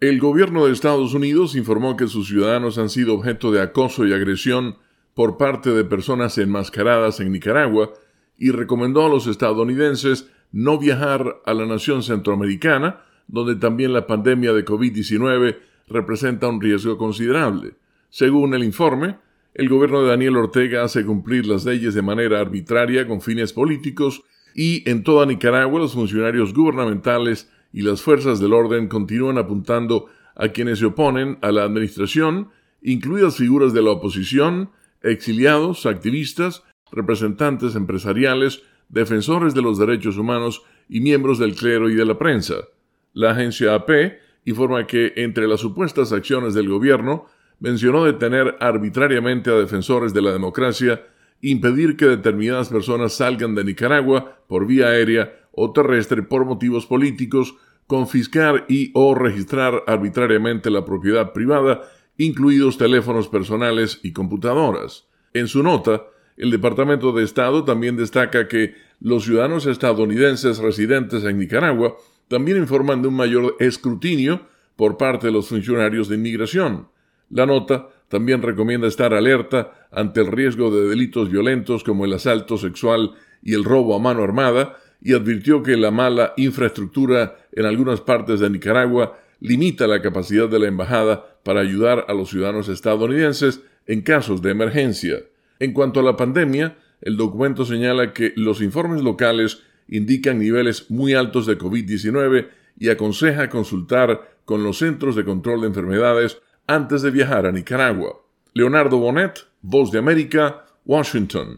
El gobierno de Estados Unidos informó que sus ciudadanos han sido objeto de acoso y agresión por parte de personas enmascaradas en Nicaragua y recomendó a los estadounidenses no viajar a la nación centroamericana, donde también la pandemia de COVID-19 representa un riesgo considerable. Según el informe, el gobierno de Daniel Ortega hace cumplir las leyes de manera arbitraria con fines políticos y en toda Nicaragua los funcionarios gubernamentales y las fuerzas del orden continúan apuntando a quienes se oponen a la administración, incluidas figuras de la oposición, exiliados, activistas, representantes empresariales, defensores de los derechos humanos y miembros del clero y de la prensa. La agencia AP informa que entre las supuestas acciones del gobierno mencionó detener arbitrariamente a defensores de la democracia, impedir que determinadas personas salgan de Nicaragua por vía aérea o terrestre por motivos políticos, confiscar y o registrar arbitrariamente la propiedad privada, incluidos teléfonos personales y computadoras. En su nota, el Departamento de Estado también destaca que los ciudadanos estadounidenses residentes en Nicaragua también informan de un mayor escrutinio por parte de los funcionarios de inmigración. La nota también recomienda estar alerta ante el riesgo de delitos violentos como el asalto sexual y el robo a mano armada, y advirtió que la mala infraestructura en algunas partes de Nicaragua limita la capacidad de la embajada para ayudar a los ciudadanos estadounidenses en casos de emergencia. En cuanto a la pandemia, el documento señala que los informes locales indican niveles muy altos de COVID-19 y aconseja consultar con los Centros de Control de Enfermedades antes de viajar a Nicaragua. Leonardo Bonet, Voz de América, Washington.